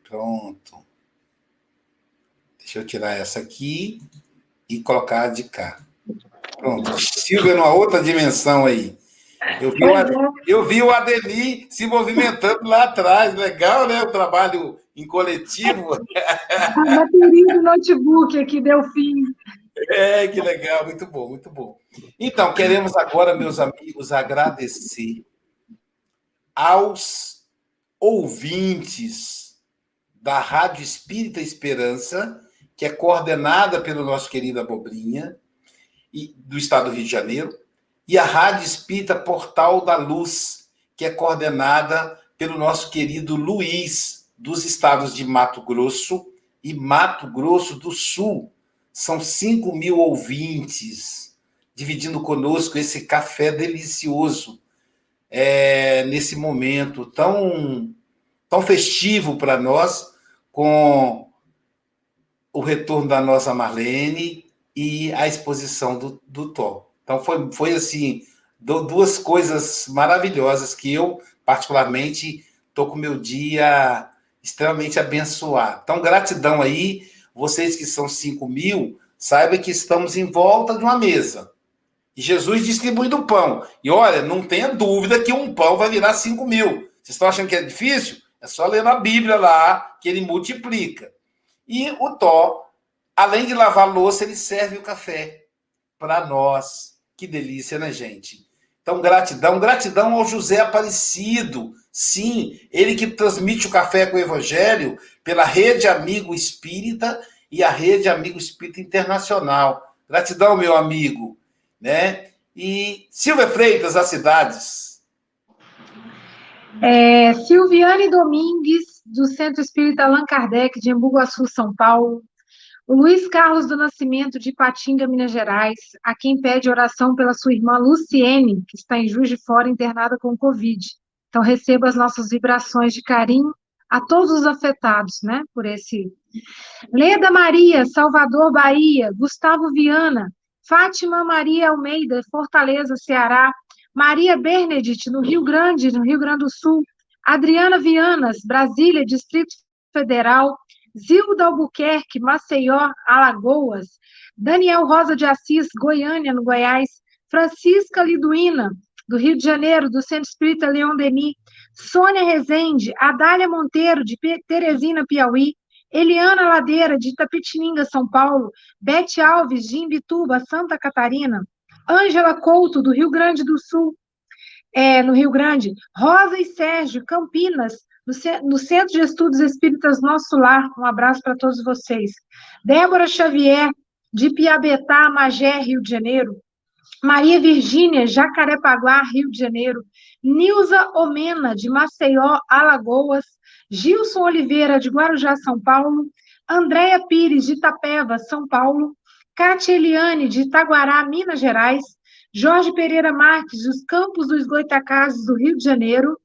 Pronto. Deixa eu tirar essa aqui e colocar de cá. Pronto. Silvia numa outra dimensão aí. Eu vi, o, eu vi o Adeli se movimentando lá atrás. Legal, né? O trabalho em coletivo. A bateria do notebook aqui deu fim. É, que legal, muito bom, muito bom. Então, queremos agora, meus amigos, agradecer aos ouvintes da Rádio Espírita Esperança que é coordenada pelo nosso querido Abobrinha, e, do estado do Rio de Janeiro, e a Rádio Espírita Portal da Luz, que é coordenada pelo nosso querido Luiz, dos estados de Mato Grosso e Mato Grosso do Sul. São 5 mil ouvintes dividindo conosco esse café delicioso é, nesse momento tão, tão festivo para nós, com o retorno da nossa Marlene e a exposição do, do Thor. Então, foi, foi assim, duas coisas maravilhosas que eu, particularmente, estou com o meu dia extremamente abençoado. Então, gratidão aí, vocês que são 5 mil, saibam que estamos em volta de uma mesa. E Jesus distribuindo o pão. E olha, não tenha dúvida que um pão vai virar 5 mil. Vocês estão achando que é difícil? É só ler na Bíblia lá que ele multiplica. E o Tó, além de lavar louça, ele serve o café para nós. Que delícia, né, gente? Então, gratidão, gratidão ao José Aparecido. Sim, ele que transmite o café com o Evangelho pela Rede Amigo Espírita e a Rede Amigo Espírita Internacional. Gratidão, meu amigo. Né? E Silvia Freitas, as cidades. É, Silviane Domingues, do Centro Espírita Allan Kardec, de Embu-Guaçu, São Paulo. O Luiz Carlos do Nascimento, de Patinga, Minas Gerais, a quem pede oração pela sua irmã Luciene, que está em Juiz de Fora, internada com Covid. Então, receba as nossas vibrações de carinho a todos os afetados, né, por esse. Leda Maria, Salvador, Bahia. Gustavo Viana, Fátima Maria Almeida, Fortaleza, Ceará. Maria Bernadette, no Rio Grande, no Rio Grande do Sul. Adriana Vianas, Brasília, Distrito Federal, Zilda Albuquerque, Maceió, Alagoas, Daniel Rosa de Assis, Goiânia, no Goiás, Francisca Liduína, do Rio de Janeiro, do Centro Espírita Leon Denis, Sônia Rezende, Adália Monteiro, de Teresina, Piauí, Eliana Ladeira, de Itapetininga, São Paulo, Bete Alves, de Imbituba, Santa Catarina, Ângela Couto, do Rio Grande do Sul, é, no Rio Grande, Rosa e Sérgio, Campinas, no, no Centro de Estudos Espíritas Nosso Lar, um abraço para todos vocês. Débora Xavier, de Piabetá, Magé, Rio de Janeiro, Maria Virgínia, Jacarepaguá, Rio de Janeiro, Nilza Omena, de Maceió, Alagoas, Gilson Oliveira, de Guarujá, São Paulo, Andréia Pires, de Itapeva, São Paulo, Cátia Eliane, de Itaguará, Minas Gerais, Jorge Pereira Marques, dos Campos dos Goitacazes, do Rio de Janeiro,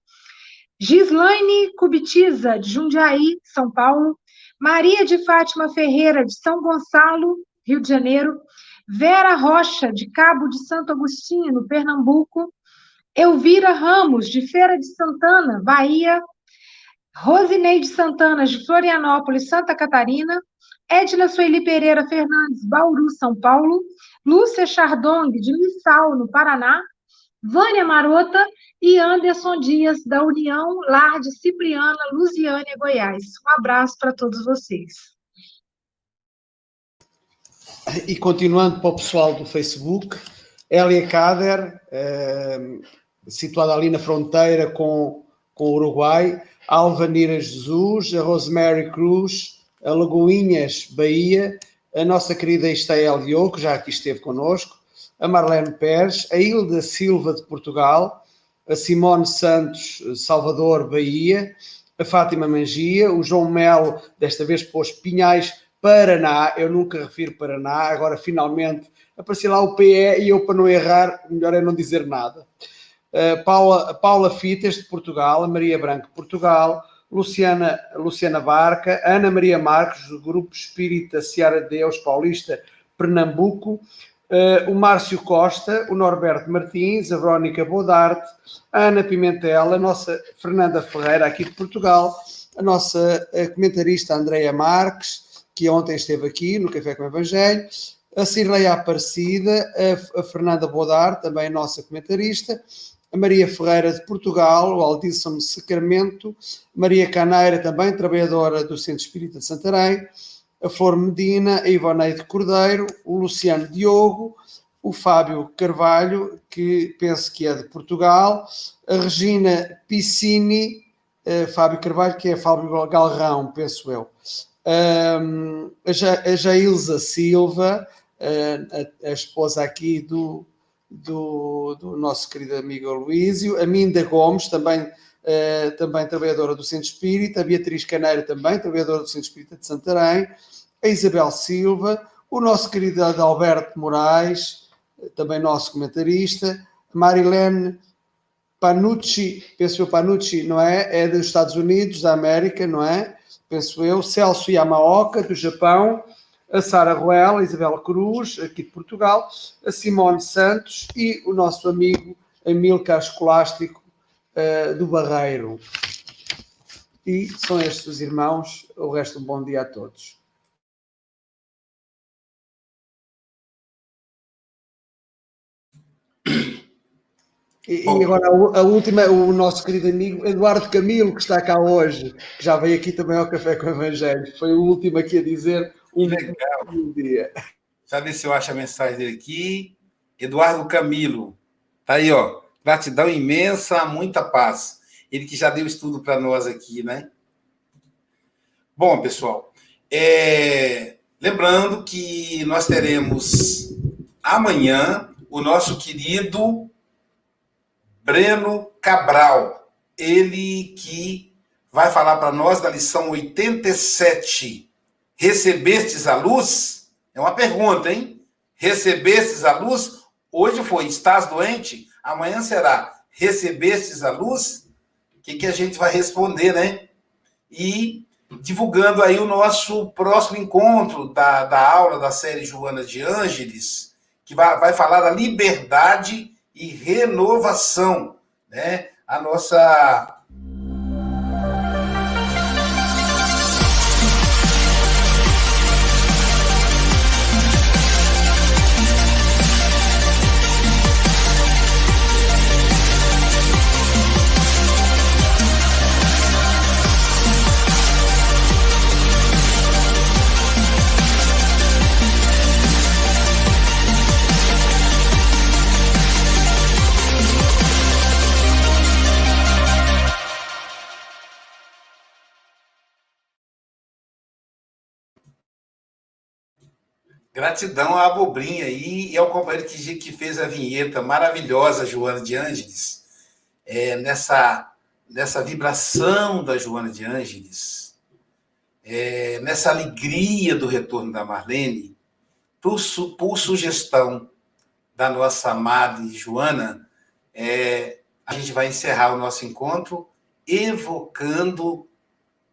Gislaine Cubitiza, de Jundiaí, São Paulo, Maria de Fátima Ferreira, de São Gonçalo, Rio de Janeiro, Vera Rocha, de Cabo de Santo Agostinho, Pernambuco, Elvira Ramos, de Feira de Santana, Bahia, Rosineide Santana, de Florianópolis, Santa Catarina, Edna Sueli Pereira Fernandes, Bauru, São Paulo, Lúcia Chardong, de Missal, no Paraná, Vânia Marota e Anderson Dias, da União Lar de Cipriana, Lusiânia, Goiás. Um abraço para todos vocês. E continuando para o pessoal do Facebook, Elia Kader, eh, situada ali na fronteira com, com o Uruguai, Alvanira Jesus, a Rosemary Cruz, a Lagoinhas Bahia, a nossa querida Estael Diogo, que já aqui esteve connosco, a Marlene Pérez, a Hilda Silva de Portugal, a Simone Santos Salvador Bahia, a Fátima Mangia, o João Melo, desta vez pôs Pinhais Paraná, eu nunca refiro Paraná, agora finalmente apareceu lá o PE e eu, para não errar, melhor é não dizer nada. Uh, Paula, Paula Fitas, de Portugal, a Maria Branco, Portugal, Luciana, Luciana Barca, Ana Maria Marques, do Grupo Espírita Seara de Deus Paulista, Pernambuco, uh, o Márcio Costa, o Norberto Martins, a Verónica Bodarte, a Ana Pimentel, a nossa Fernanda Ferreira, aqui de Portugal, a nossa comentarista Andreia Marques, que ontem esteve aqui no Café com o Evangelho, a Cirleia Aparecida, a, a Fernanda Bodar, também nossa comentarista, a Maria Ferreira de Portugal, o Altíssimo Sacramento, Maria Caneira, também trabalhadora do Centro Espírita de Santarém, a Flor Medina, a Ivoneide Cordeiro, o Luciano Diogo, o Fábio Carvalho, que penso que é de Portugal, a Regina Piscini, uh, Fábio Carvalho, que é Fábio Galrão, penso eu, um, a Jailza Silva, a, a, esposa aqui do, do, do, nosso querido amigo Luísio, a Minda Gomes, também, uh, também trabalhadora do Centro Espírita, a Beatriz Caneira, também trabalhadora do Centro Espírita de Santarém, a Isabel Silva, o nosso querido Adalberto Moraes, também nosso comentarista, Marilene Panucci, penso eu Panucci, não é? É dos Estados Unidos, da América, não é? Penso eu, Celso Yamaoka, do Japão, a Sara Ruel, a Isabela Cruz, aqui de Portugal, a Simone Santos e o nosso amigo Amilcar Escolástico, uh, do Barreiro. E são estes os irmãos. O resto, um bom dia a todos. E, e, agora a, última, o nosso querido amigo Eduardo Camilo, que está cá hoje, que já veio aqui também ao Café com o Evangelho, foi o último aqui a dizer um, Legal. um dia. Já ver se eu acho a mensagem dele aqui. Eduardo Camilo, tá aí, ó. Gratidão imensa, muita paz. Ele que já deu estudo para nós aqui, né? Bom, pessoal, é... lembrando que nós teremos amanhã o nosso querido Breno Cabral, ele que vai falar para nós da lição 87. Recebestes a luz? É uma pergunta, hein? Recebestes a luz? Hoje foi, estás doente? Amanhã será, recebestes a luz? O que, que a gente vai responder, né? E divulgando aí o nosso próximo encontro da, da aula da série Joana de Ângeles, que vai, vai falar da liberdade e renovação, né? A nossa Gratidão à Abobrinha e, e ao companheiro que, que fez a vinheta maravilhosa, Joana de Ângeles, é, nessa, nessa vibração da Joana de Ângeles, é, nessa alegria do retorno da Marlene, por, su, por sugestão da nossa amada Joana, é, a gente vai encerrar o nosso encontro evocando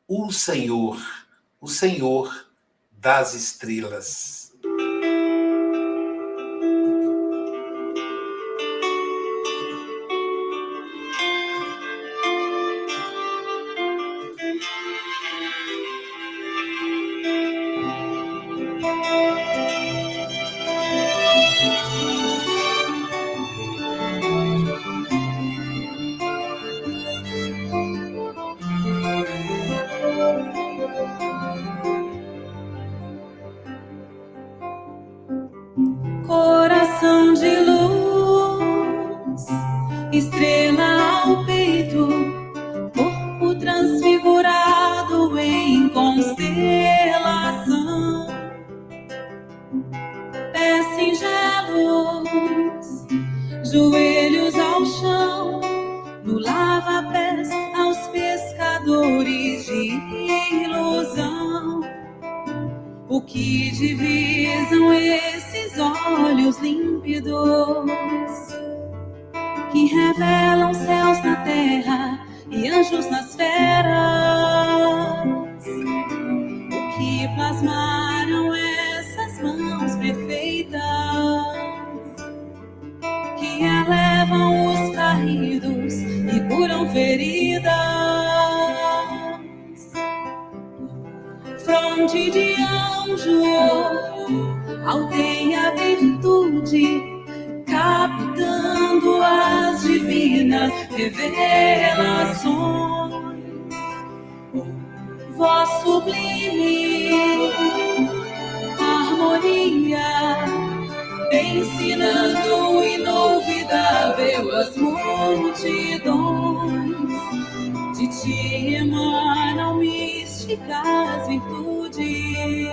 o Senhor, o Senhor das estrelas. ensinando inolvidável as multidões. De ti emanam místicas virtudes.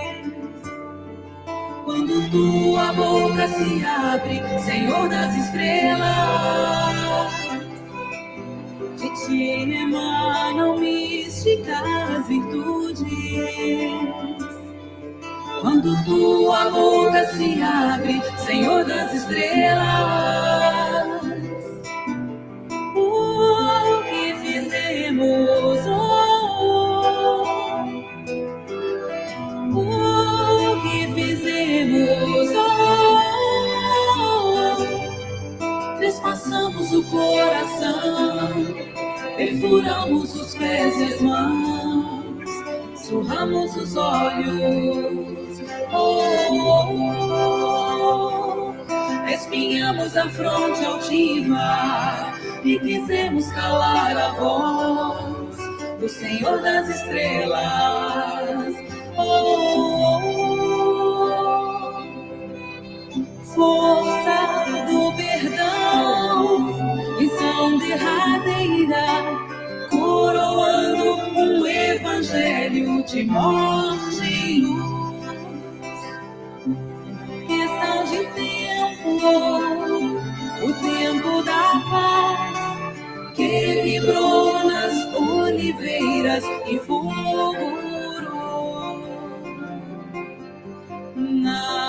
Quando tua boca se abre, Senhor das estrelas, de ti emanam místicas virtudes quando tua boca se abre, Senhor das estrelas, o que fizemos? O oh, oh. o que fizemos? Oh, Despassamos o coração perfuramos os pés e as mãos, surramos os olhos amor. Espinhamos a fronte altiva e quisemos calar a voz do Senhor das estrelas. Oh, força do perdão, visão derradeira coroando um evangelho de morte e luz. o tempo da paz que vibrou nas oliveiras e fulgurou na